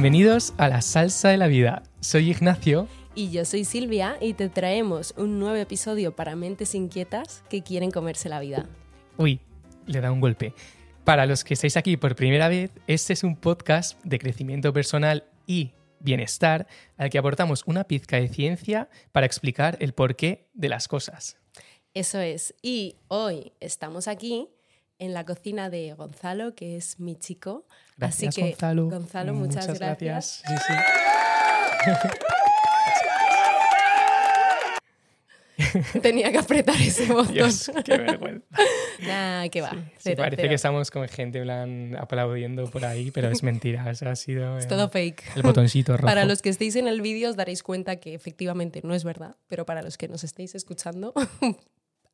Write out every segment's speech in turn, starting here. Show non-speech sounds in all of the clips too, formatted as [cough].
Bienvenidos a la salsa de la vida. Soy Ignacio. Y yo soy Silvia y te traemos un nuevo episodio para mentes inquietas que quieren comerse la vida. Uy, le da un golpe. Para los que estáis aquí por primera vez, este es un podcast de crecimiento personal y bienestar al que aportamos una pizca de ciencia para explicar el porqué de las cosas. Eso es. Y hoy estamos aquí en la cocina de Gonzalo, que es mi chico. Gracias, Así que, Gonzalo. Gonzalo, muchas, gracias. Sí, sí. [laughs] Tenía que apretar ese botón. Dios, qué vergüenza. [laughs] Nah, que va. Sí, cero, parece cero. que estamos con gente en plan, aplaudiendo por ahí, pero es mentira. Eso ha sido Es eh, todo fake. el botoncito [laughs] rojo. Para los que estéis en el vídeo os daréis cuenta que efectivamente no es verdad, pero para los que nos estéis escuchando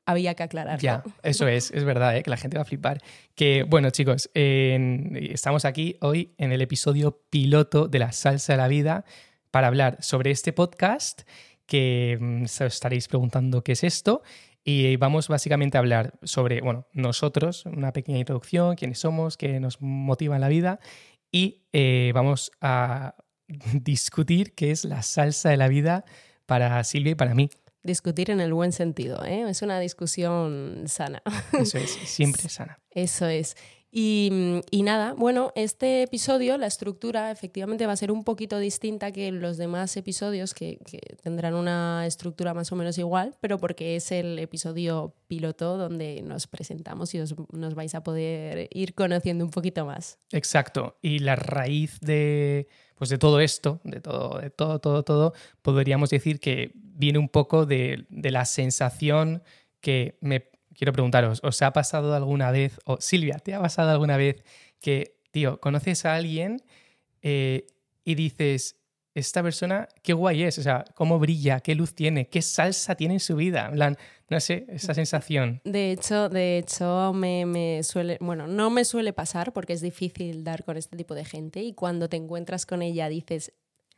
había que aclararlo. Ya, eso es, es verdad, ¿eh? que la gente va a flipar. Que, bueno, chicos, estamos aquí hoy en el episodio piloto de la salsa de la vida para hablar sobre este podcast que mm, os estaréis preguntando qué es esto. Y vamos básicamente a hablar sobre, bueno, nosotros, una pequeña introducción, quiénes somos, qué nos motiva en la vida. Y eh, vamos a [laughs] discutir qué es la salsa de la vida para Silvia y para mí. Discutir en el buen sentido, ¿eh? es una discusión sana. Eso es, siempre [laughs] sana. Eso es. Y, mm, y nada, bueno, este episodio, la estructura efectivamente va a ser un poquito distinta que los demás episodios que, que tendrán una estructura más o menos igual, pero porque es el episodio piloto donde nos presentamos y os- nos vais a poder ir conociendo un poquito más. Exacto. Y la raíz de, pues de todo esto, de todo, de todo, todo, todo, podríamos decir que viene un poco de, de la sensación que me quiero preguntaros, ¿os ha pasado alguna vez, o Silvia, ¿te ha pasado alguna vez que, tío, conoces a alguien eh, y dices, esta persona, qué guay es, o sea, cómo brilla, qué luz tiene, qué salsa tiene en su vida? En plan, no sé, esa sensación. De hecho, de hecho me, me suele, bueno, no me suele pasar porque es difícil dar con este tipo de gente y cuando te encuentras con ella dices,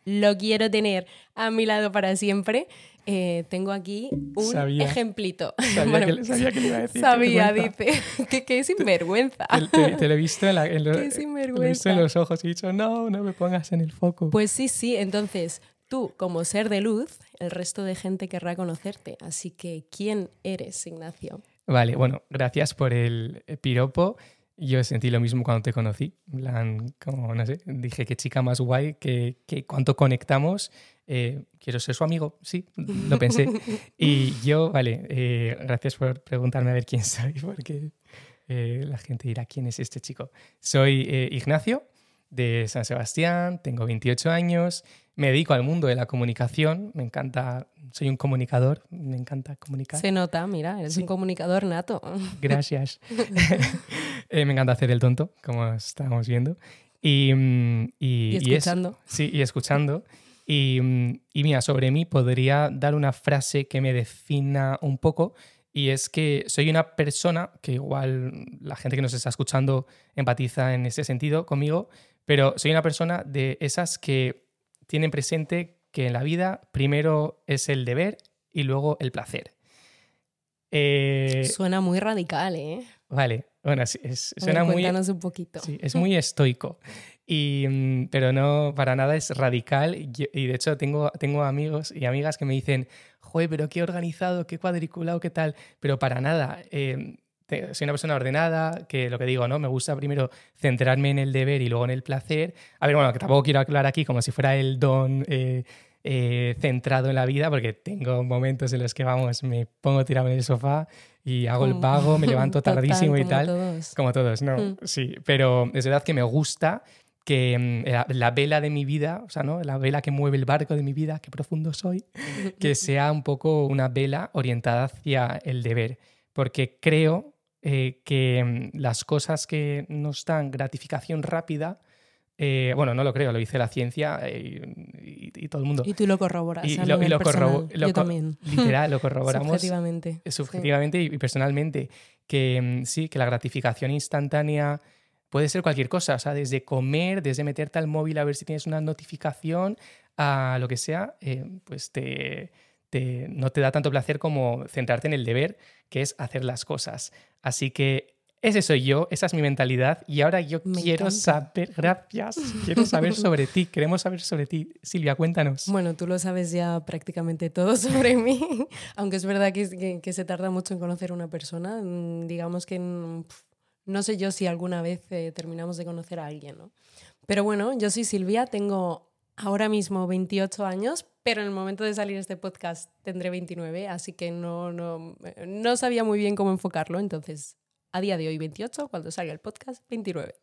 lo quiero tener a mi lado para siempre. Eh, tengo aquí un Sabía. ejemplito. [laughs] Sabía, Bueno, que, le- sabía que le iba a decir. sabía, vergüenza. dice, [laughs] que, que sinvergüenza. Te, te- te lo he visto en, la- en lo- [laughs] Qué te lo he visto en los ojos y he dicho, no, no me pongas en el foco. Pues sí, sí, entonces tú como ser de luz, el resto de gente querrá conocerte. Así que, ¿quién eres, Ignacio? Vale, bueno, gracias por el piropo. Yo sentí lo mismo cuando te conocí. Plan, como, no sé, dije qué chica más guay, que, que cuánto conectamos. eh, quiero ser su amigo, sí, lo pensé. [laughs] Y yo, vale, eh, gracias por preguntarme a ver quién soy, [laughs] porque eh, la gente dirá quién es este chico. Soy Ignacio, de San Sebastián, tengo 28 años, me dedico al mundo de la comunicación, me encanta, soy un comunicador, me encanta comunicar. Se nota, mira, eres Sí. un comunicador nato. Gracias. [laughs] [laughs] Eh, me encanta hacer el tonto, como estábamos viendo. Y, mm, y, Y y escuchando. sí, y escuchando. Y, mm, y mira, sobre mí podría dar una frase que me defina un poco. Y es que soy una persona que igual la gente que nos está escuchando empatiza en ese sentido conmigo, pero soy una persona de esas que tienen presente que en la vida primero es el deber y luego el placer. Eh, Suena muy radical, ¿eh? Vale, bueno, sí, es, A ver, suena muy, cuéntanos un poquito. sí, es muy estoico, y, mm, pero no para nada es radical. Y, de hecho tengo, tengo amigos y amigas que me dicen, joder, pero qué organizado, qué cuadriculado, qué tal, pero para nada. eh, soy una persona ordenada, que lo que digo, ¿no? Me gusta primero centrarme en el deber y luego en el placer. A ver, bueno, que tampoco quiero aclarar aquí como si fuera el don eh, eh, centrado en la vida, porque tengo momentos en los que, vamos, me pongo tirado en el sofá y hago el Como- vago, me [laughs] levanto Total, tardísimo y como tal. todos. Como todos, no. Mm. Sí, pero es verdad que me gusta que mm, la, la vela de mi vida, o sea, ¿no? La vela que mueve el barco de mi vida, qué profundo soy, [laughs] que sea un poco una vela orientada hacia el deber. Porque creo eh, que mm, las cosas que nos dan gratificación rápida, eh, bueno, no lo creo, lo dice la ciencia eh, y, y todo el mundo. Y tú lo corroboras. Y a lo- y lo corrobo- lo Yo también. Literal, lo [laughs] corroboramos Subjetivamente. sí. subjetivamente y y personalmente, que mm, sí, que la gratificación instantánea puede ser cualquier cosa, o sea, desde comer, desde meterte al móvil a ver si tienes una notificación, a lo que sea, eh, pues te, te- no te da tanto placer como centrarte en el deber, que es hacer las cosas. Así que ese soy yo, esa es mi mentalidad y ahora yo Me quiero encanta. saber, gracias, quiero saber [laughs] sobre ti, queremos saber sobre ti. Silvia, cuéntanos. Bueno, tú lo sabes ya prácticamente todo [laughs] sobre mí, aunque es verdad que, que- que se tarda mucho en conocer a una persona. Mm, Digamos que mm, no sé yo si alguna vez eh, terminamos de conocer a alguien, ¿no? Pero bueno, yo soy Silvia, tengo ahora mismo 28 años, pero en el momento de salir este podcast tendré 29, así que no, no, no sabía muy bien cómo enfocarlo, entonces a día de hoy 28, cuando salga el podcast 29, [laughs]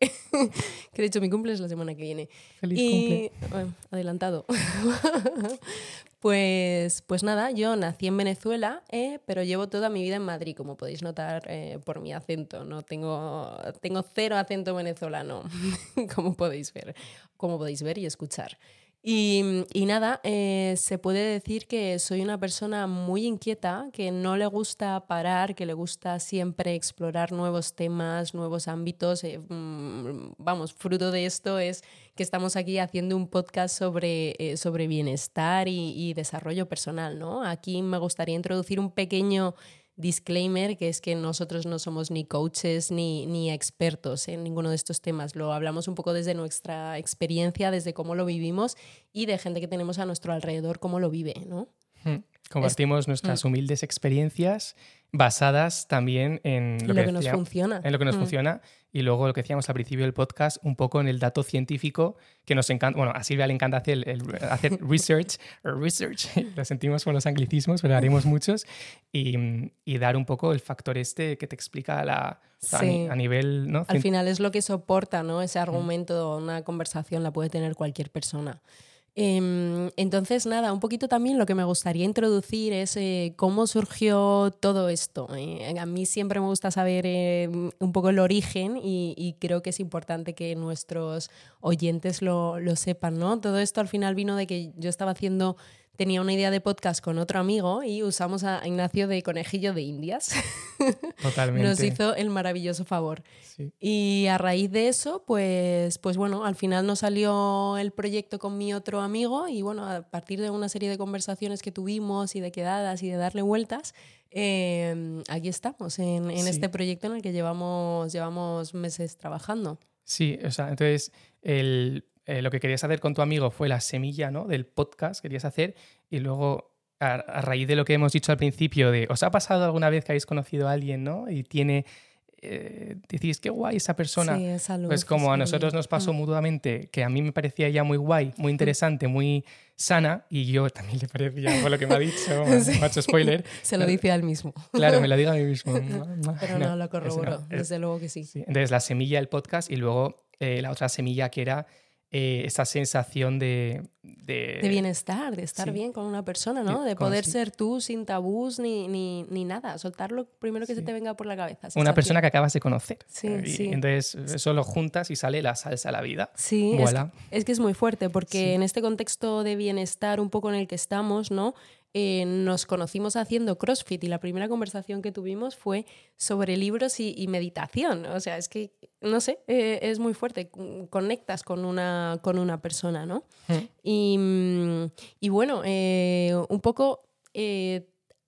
que de hecho mi cumple es la semana que viene. Feliz Y cumple. bueno, adelantado. [laughs] pues, pues nada, yo nací en Venezuela, eh, pero llevo toda mi vida en Madrid, como podéis notar eh, por mi acento. No tengo, tengo cero acento venezolano, [laughs] como podéis ver, como podéis ver y escuchar. Y, y nada, eh, se puede decir que soy una persona muy inquieta, que no le gusta parar, que le gusta siempre explorar nuevos temas, nuevos ámbitos. eh, mm, vamos, fruto de esto es que estamos aquí haciendo un podcast sobre, eh, sobre bienestar y, y desarrollo personal, ¿no? Aquí me gustaría introducir un pequeño disclaimer, que es que nosotros no somos ni coaches ni, ni expertos en ninguno de estos temas. Lo hablamos un poco desde nuestra experiencia, desde cómo lo vivimos y de gente que tenemos a nuestro alrededor, cómo lo vive, ¿no? Mm. Compartimos nuestras humildes experiencias basadas también en lo, Lo que nos decía- funciona. en lo que nos Mm. funciona y luego lo que decíamos al principio del podcast, un poco en el dato científico que nos encanta, bueno, a Silvia le encanta hacer, el- hacer [laughs] research, research, [laughs] lo sentimos con los anglicismos, pero haremos [laughs] muchos, y, y dar un poco el factor este que te explica la, sea, a, ni- Sí. a nivel, ¿no? Al final es lo que soporta, ¿no? Ese argumento, una conversación la puede tener cualquier persona. Em, entonces, nada, un poquito también lo que me gustaría introducir es eh, cómo surgió todo esto. Eh, a mí siempre me gusta saber eh, un poco el origen y, y creo que es importante que nuestros oyentes lo, lo sepan, ¿no? Todo esto al final vino de que yo estaba haciendo, tenía una idea de podcast con otro amigo y usamos a Ignacio de Conejillo de Indias. [laughs] totalmente. Nos hizo el maravilloso favor. Sí. Y a raíz de eso, pues, pues bueno, al final nos salió el proyecto con mi otro amigo y bueno, a partir de una serie de conversaciones que tuvimos y de quedadas y de darle vueltas, eh, aquí estamos, en, en Sí. este proyecto en el que llevamos, llevamos meses trabajando. Sí, o sea, entonces el- eh, lo que querías hacer con tu amigo fue la semilla ¿no? del podcast, querías hacer, y luego a, a raíz de lo que hemos dicho al principio, de ¿os ha pasado alguna vez que habéis conocido a alguien ¿no? y tiene, eh, decís, qué guay esa persona? Sí, esa luz, Pues como a nosotros nos pasó Mm. mutuamente, que a mí me parecía ya muy guay, muy interesante, muy sana, y yo también le parecía, por lo que me ha dicho, [laughs] Sí. macho spoiler, Se lo dice al mismo. claro, me lo digo a mí mismo. [laughs] Pero no, lo ese corroboró, no, es- desde luego que sí. Sí, Entonces, la semilla del podcast y luego eh, la otra semilla que era eh, esa sensación de... De, De bienestar, de estar sí. bien con una persona, ¿no? De poder ser tú sin tabús ni, ni, ni nada. Soltar lo primero que se te venga por la cabeza. Una persona que acabas de conocer. Sí, Eh, y sí. Entonces, eso lo juntas y sale la salsa a la vida. Sí, es, Voilà. es que es muy fuerte porque en este contexto de bienestar un poco en el que estamos, ¿no? Eh, nos conocimos haciendo CrossFit y la primera conversación que tuvimos fue sobre libros y, y meditación. O sea, es que, no sé, eh, es muy fuerte. Conectas con una, con una persona, ¿no? Mm. Y, mm, y bueno, eh, un poco,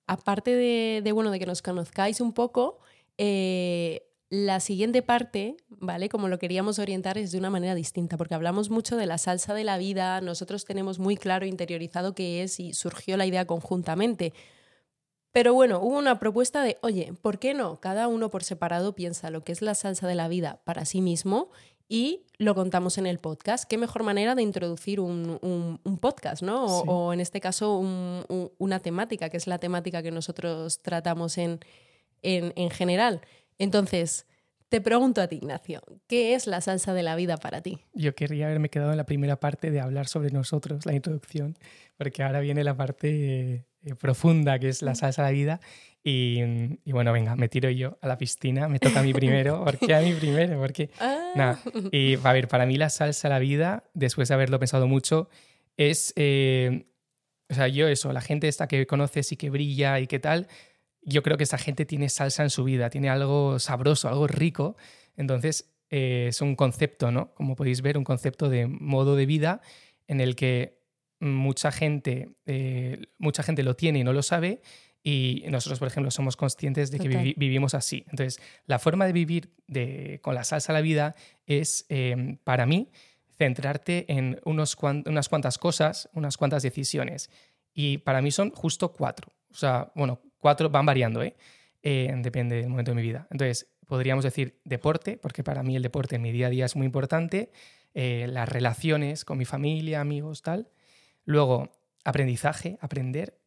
aparte de, de, bueno, de que nos conozcáis un poco, eh, la siguiente parte, ¿vale? Como lo queríamos orientar es de una manera distinta, porque hablamos mucho de la salsa de la vida, nosotros tenemos muy claro interiorizado qué es y surgió la idea conjuntamente. Pero bueno, hubo una propuesta de, oye, ¿por qué no? Cada uno por separado piensa lo que es la salsa de la vida para sí mismo y lo contamos en el podcast. ¿Qué mejor manera de introducir un, un- un podcast, ¿no? O, Sí. o en este caso un- un- una temática, que es la temática que nosotros tratamos en, en, en general. Entonces, te pregunto a ti, Ignacio, ¿qué es la salsa de la vida para ti? Yo querría haberme quedado en la primera parte de hablar sobre nosotros, la introducción, porque ahora viene la parte eh, profunda, que es la salsa de la vida. Y, y bueno, venga, me tiro yo a la piscina, me toca a mí primero. [laughs] ¿Por qué a mí primero? Porque Ah, Nada. Y a ver, para mí la salsa a la vida, después de haberlo pensado mucho, es. eh, o sea, yo eso, la gente esta que conoces y que brilla y qué tal, yo creo que esa gente tiene salsa en su vida, tiene algo sabroso, algo rico. Entonces, eh, es un concepto, ¿no? Como podéis ver, un concepto de modo de vida en el que mucha gente, eh, mucha gente lo tiene y no lo sabe, y nosotros, por ejemplo, somos conscientes de que vivi- vivimos así. Entonces, la forma de vivir de, con la salsa a la vida es, eh, para mí, centrarte en unos cuan- unas cuantas cosas, unas cuantas decisiones. Y para mí son justo cuatro. O sea, bueno, cuatro van variando, ¿eh? Eh, depende del momento de mi vida. Entonces, podríamos decir deporte, porque para mí el deporte en mi día a día es muy importante. eh, las relaciones con mi familia, amigos, tal. Luego, aprendizaje, aprender.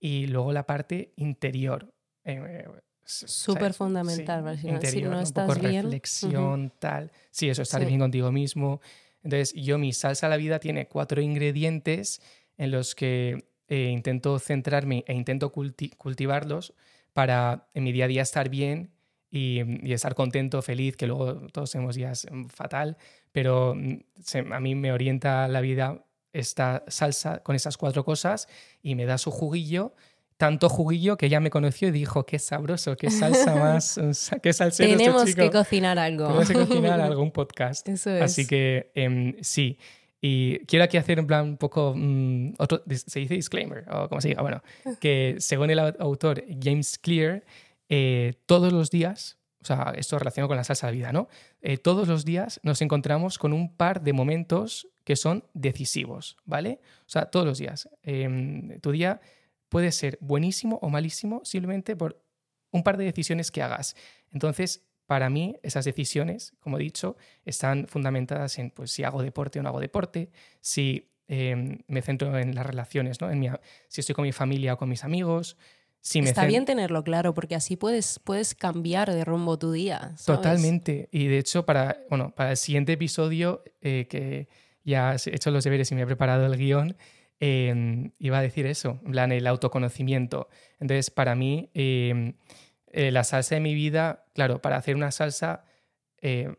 Y luego la parte interior. eh, Súper fundamental, si no- si no un estás poco bien, reflexión, tal. Sí, eso, estar Sí. bien contigo mismo. Entonces, yo mi salsa a la vida tiene cuatro ingredientes en los que eh, intento centrarme e intento culti- cultivarlos para en mi día a día estar bien y, y estar contento, feliz, que luego todos tenemos días mm, fatal, pero mm, se- a mí me orienta la vida esta salsa con esas cuatro cosas y me da su juguillo. Tanto juguillo que ya me conoció y dijo, qué sabroso, qué salsa [laughs] más, qué salsero este Tenemos chico". que cocinar algo. Tenemos que cocinar [laughs] algún podcast. Eso es. Así que em, sí. Y quiero aquí hacer en plan un poco mm, otro, se dice disclaimer o como se diga, bueno, [laughs] que según el au- autor James Clear, eh, todos los días, o sea, esto relacionado con la salsa de vida, ¿no? Eh, todos los días nos encontramos con un par de momentos que son decisivos, ¿vale? O sea, todos los días. Em, tu día puede ser buenísimo o malísimo simplemente por un par de decisiones que hagas. Entonces, para mí, esas decisiones, como he dicho, están fundamentadas en pues, si hago deporte o no hago deporte, si eh, me centro en las relaciones, ¿no? en mi, si estoy con mi familia o con mis amigos. Si me Está bien tenerlo claro, porque así puedes, puedes cambiar de rumbo tu día. ¿sabes? Totalmente. Y de hecho, para, bueno, para el siguiente episodio, eh, que ya he hecho los deberes y me he preparado el guion, eh, iba a decir eso, en plan, el autoconocimiento. Entonces, para mí, eh, eh, la salsa de mi vida, claro, para hacer una salsa, eh,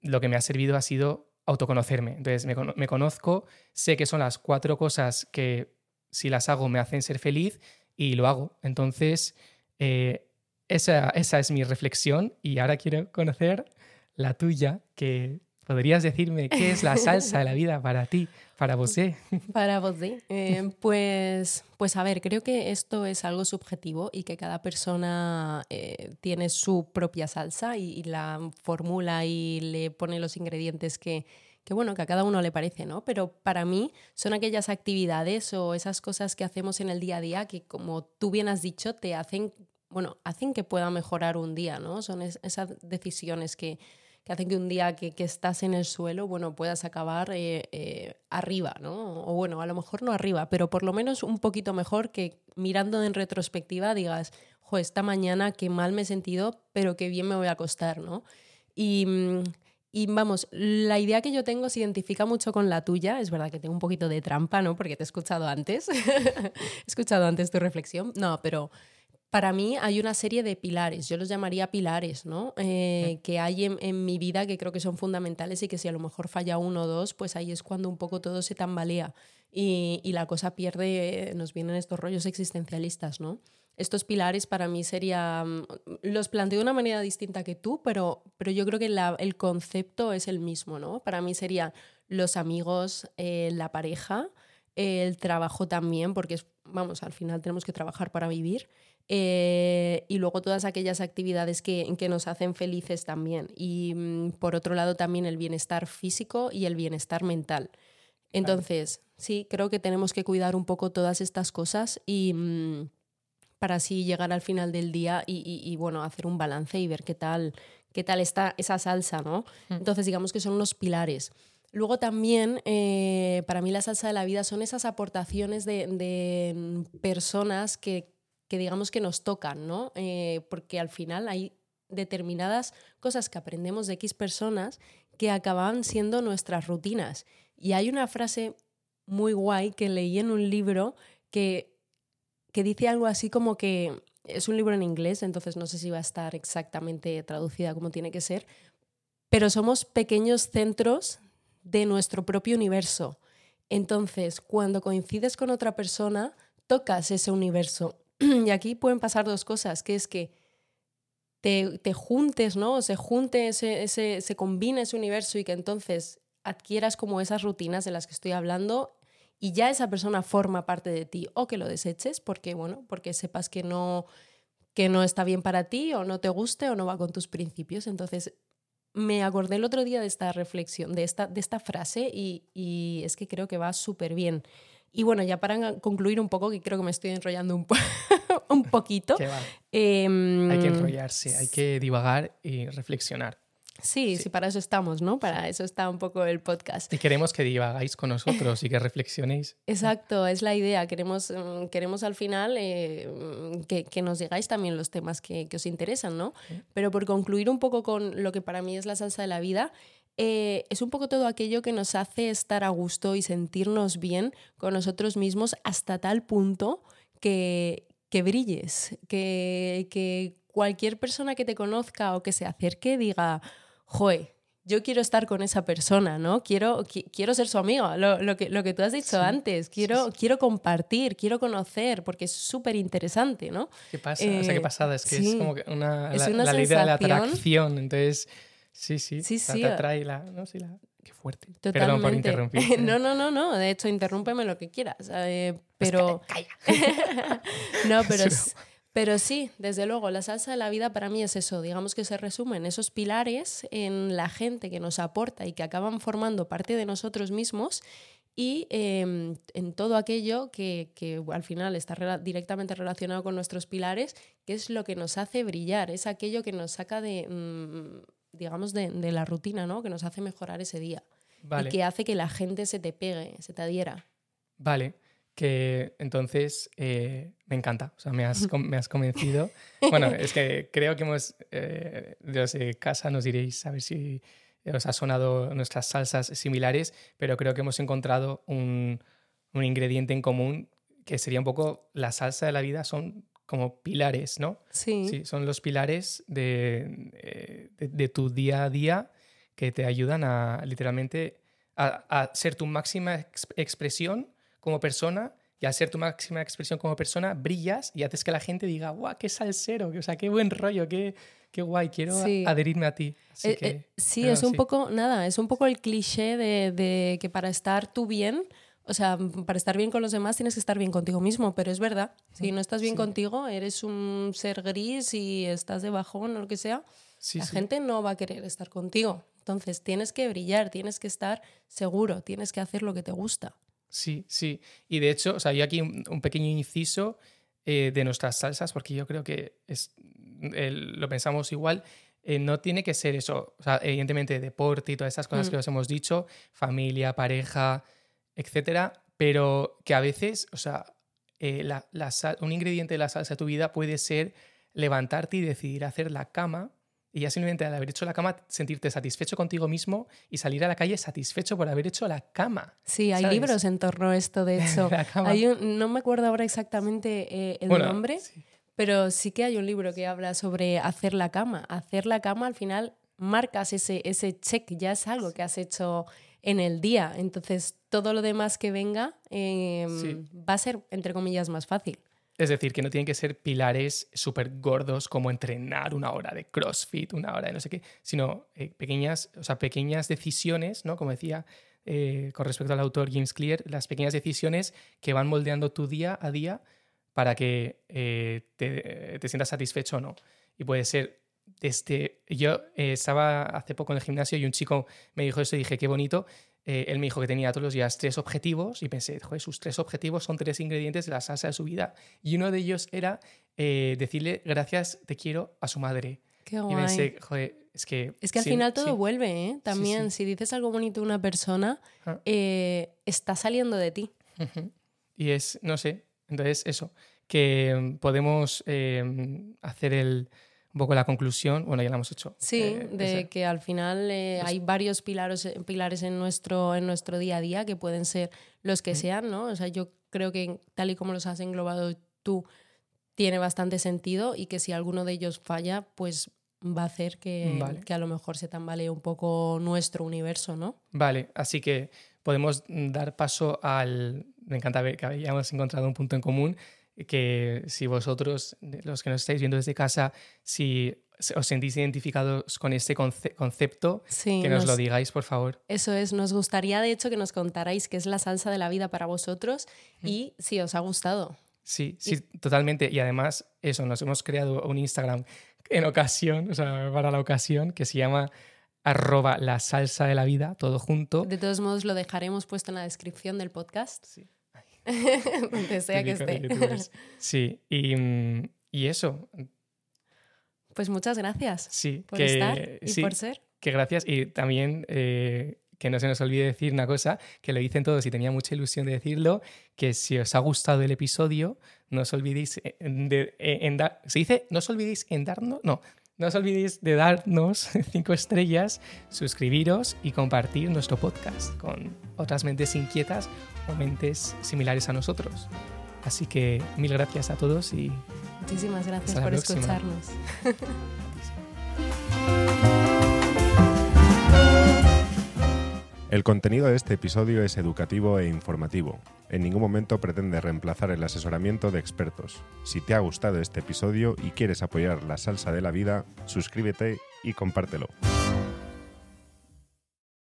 lo que me ha servido ha sido autoconocerme. Entonces, me, me conozco, sé que son las cuatro cosas que si las hago me hacen ser feliz y lo hago. Entonces, eh, esa, esa es mi reflexión y ahora quiero conocer la tuya, que podrías decirme qué es la salsa de la vida para ti, para vos. [laughs] Para vos, sí. Eh, [laughs] pues, pues a ver, creo que esto es algo subjetivo y que cada persona eh, tiene su propia salsa y, y la formula y le pone los ingredientes que, que, bueno, que a cada uno le parece, ¿no? Pero para mí son aquellas actividades o esas cosas que hacemos en el día a día que, como tú bien has dicho, te hacen, bueno, hacen que pueda mejorar un día, ¿no? Son es- esas decisiones que, que hacen que un día que, que estás en el suelo, bueno, puedas acabar eh, eh, arriba, ¿no? O bueno, a lo mejor no arriba, pero por lo menos un poquito mejor que mirando en retrospectiva digas, jo, esta mañana qué mal me he sentido, pero qué bien me voy a acostar, ¿no? Y, mm, y vamos, la idea que yo tengo se identifica mucho con la tuya. Es verdad que tengo un poquito de trampa, ¿no? Porque te he escuchado antes. [laughs] he escuchado antes tu reflexión. No, pero para mí hay una serie de pilares, yo los llamaría pilares, ¿no? Eh, que hay en, mi vida que creo que son fundamentales y que si a lo mejor falla uno o dos, pues ahí es cuando un poco todo se tambalea y, la cosa pierde, nos vienen estos rollos existencialistas, ¿no? Estos pilares para mí serían, los planteo de una manera distinta que tú, pero, pero yo creo que el concepto es el mismo, ¿no? Para mí serían los amigos, eh, la pareja, el trabajo también, porque es, vamos, al final tenemos que trabajar para vivir. Eh, y luego todas aquellas actividades que, que nos hacen felices también. Y mm, por otro lado también el bienestar físico y el bienestar mental. Entonces, sí, creo que tenemos que cuidar un poco todas estas cosas y mm, para así llegar al final del día y, y- y, bueno, hacer un balance y ver qué tal, qué tal está esa salsa, ¿no? Entonces, digamos que son los pilares. Luego también, eh, para mí la salsa de la vida son esas aportaciones de, de, mm, personas que, que digamos que nos tocan, ¿no? Eh, porque al final hay determinadas cosas que aprendemos de X personas que acaban siendo nuestras rutinas. Y hay una frase muy guay que leí en un libro que, que dice algo así como que es un libro en inglés, entonces no sé si va a estar exactamente traducida como tiene que ser, pero somos pequeños centros de nuestro propio universo. Entonces, cuando coincides con otra persona, tocas ese universo. [clears throat] Y aquí pueden pasar dos cosas, que es que te, te juntes, ¿no? Se junte, ese, ese, se combine ese universo y que entonces adquieras como esas rutinas de las que estoy hablando y ya esa persona forma parte de ti o que lo deseches porque, bueno, porque sepas que no, que no está bien para ti o no te guste o no va con tus principios. Entonces, me acordé el otro día de esta reflexión, de esta, de esta frase y, y es que creo que va súper bien. Y bueno, ya para concluir un poco, que creo que me estoy enrollando un, [laughs] un poquito. Eh, hay que enrollarse, hay que divagar y reflexionar. Sí, sí, para eso estamos, ¿no? Para eso está un poco el podcast. Y queremos que divagáis con nosotros y que reflexionéis. Exacto, es la idea. Queremos, mm, queremos al final eh, que, que, nos digáis también los temas que, que os interesan, ¿no? Pero por concluir un poco con lo que para mí es la salsa de la vida, eh, es un poco todo aquello que nos hace estar a gusto y sentirnos bien con nosotros mismos hasta tal punto que, que brilles, que, que cualquier persona que te conozca o que se acerque diga, joe, yo quiero estar con esa persona, ¿no? Quiero, quiero ser su amigo, lo, que, lo que tú has dicho antes, quiero, quiero compartir, quiero conocer, porque es súper interesante, ¿no? ¿Qué pasa? o sea, qué eh, pasada, es que es como una, la, la ley de la atracción, entonces, sí, sí, sí, sí te atrae la, ¿no? Sí, la, Qué fuerte. Totalmente. Perdón por interrumpir. [laughs] no, no, no, no. De hecho, interrúmpeme lo que quieras. Eh, pero. calla. [laughs] no, pero. [laughs] Pero sí, desde luego, la salsa de la vida para mí es eso, digamos que se resume en esos pilares, en la gente que nos aporta y que acaban formando parte de nosotros mismos y em, en todo aquello que, que, al final está directamente relacionado con nuestros pilares, que es lo que nos hace brillar, es aquello que nos saca de, mm, digamos, de, de, la rutina, ¿no? que nos hace mejorar ese día y que hace que la gente se te pegue, se te adhiera. Vale que entonces eh, me encanta, o sea, me has, [laughs] me has convencido. bueno, es que creo que hemos, eh, desde casa nos diréis a ver si os ha sonado nuestras salsas similares, pero creo que hemos encontrado un, un ingrediente en común que sería un poco la salsa de la vida, son como pilares, ¿no? Sí. sí son los pilares de, eh, de, de, tu día a día que te ayudan a literalmente a, a ser tu máxima expresión como persona y al ser tu máxima expresión como persona, brillas y haces que la gente diga, guau, qué salsero, o sea, qué buen rollo, qué, qué guay, quiero adherirme a ti. Eh, eh, sí, es un poco, nada, es un poco el cliché de, de, que para estar tú bien, o sea, para estar bien con los demás tienes que estar bien contigo mismo, pero es verdad, si no estás bien contigo, eres un ser gris y estás de bajón o lo que sea, la gente no va a querer estar contigo. Entonces tienes que brillar, tienes que estar seguro, tienes que hacer lo que te gusta. Sí, sí. Y de hecho, o sea, yo aquí un, pequeño inciso eh, de nuestras salsas, porque yo creo que es, lo pensamos igual. Eh, no tiene que ser eso, o sea, evidentemente deporte y todas esas cosas que mm. os hemos dicho, familia, pareja, etcétera, pero que a veces, o sea, eh, la, un ingrediente de la salsa de tu vida puede ser levantarte y decidir hacer la cama y ya simplemente al haber hecho la cama sentirte satisfecho contigo mismo y salir a la calle satisfecho por haber hecho la cama. Sí, hay libros en torno a esto, de [laughs] hecho. hay no me acuerdo ahora exactamente eh, el nombre, pero sí que hay un libro que habla sobre hacer la cama. Hacer la cama al final marcas ese, ese check, ya es algo que has hecho en el día. Entonces todo lo demás que venga em, va a ser, entre comillas, más fácil. Es decir, que no tienen que ser pilares súper gordos como entrenar una hora de CrossFit, una hora de no sé qué, sino eh, pequeñas, o sea, pequeñas decisiones, ¿no? Como decía eh, con respecto al autor James Clear, las pequeñas decisiones que van moldeando tu día a día para que eh, te, te, sientas satisfecho o no. Y puede ser desde... Yo estaba hace poco en el gimnasio y un chico me dijo eso y dije, qué bonito, eh, él me dijo que tenía todos los días tres objetivos y pensé, joder, sus tres objetivos son tres ingredientes de la salsa de su vida. Y uno de ellos era eh, decirle gracias, te quiero a su madre. Qué guay. Y pensé, joder, es que... Es que al final todo vuelve, ¿eh? También, si dices algo bonito a una persona, ah. eh, está saliendo de ti. Y es, no sé, entonces eso, que podemos hacer el un poco la conclusión, bueno, ya la hemos hecho. Sí, eh, de que al final eh, hay varios pilares, pilares en, nuestro, en nuestro día a día que pueden ser los que mm. sean, ¿no? O sea, yo creo que tal y como los has englobado tú, tiene bastante sentido y que si alguno de ellos falla, pues va a hacer que, que a lo mejor se tambalee un poco nuestro universo, ¿no? Vale, así que podemos dar paso al... Me encanta ver que hayamos encontrado un punto en común que si vosotros, los que nos estáis viendo desde casa, si os sentís identificados con este conce- concepto, Sí, que nos, nos- lo digáis, por favor. Eso es, nos gustaría de hecho que nos contarais qué es la salsa de la vida para vosotros y si os ha gustado. Sí, sí, totalmente. Y además, eso, nos hemos creado un Instagram en ocasión, o sea, para la ocasión, que se llama arroba la salsa de la vida, todo junto. De todos modos, lo dejaremos puesto en la descripción del podcast, Sí. [laughs] [laughs] donde sea que esté. [laughs] Sí, y, mm, y eso, Pues muchas gracias sí, por que, estar y sí, por ser. que gracias. Y también eh, que no se nos olvide decir una cosa, que lo dicen todos y tenía mucha ilusión de decirlo, que si os ha gustado el episodio, no os olvidéis en, de- en dar... ¿Se dice? No os olvidéis en darnos... No, no os olvidéis de darnos [laughs] cinco estrellas, suscribiros y compartir nuestro podcast con otras mentes inquietas o mentes similares a nosotros. Así que mil gracias a todos y Muchísimas gracias por próxima. escucharnos. [laughs] El contenido de este episodio es educativo e informativo. En ningún momento pretende reemplazar el asesoramiento de expertos. Si te ha gustado este episodio y quieres apoyar la salsa de la vida, suscríbete y compártelo.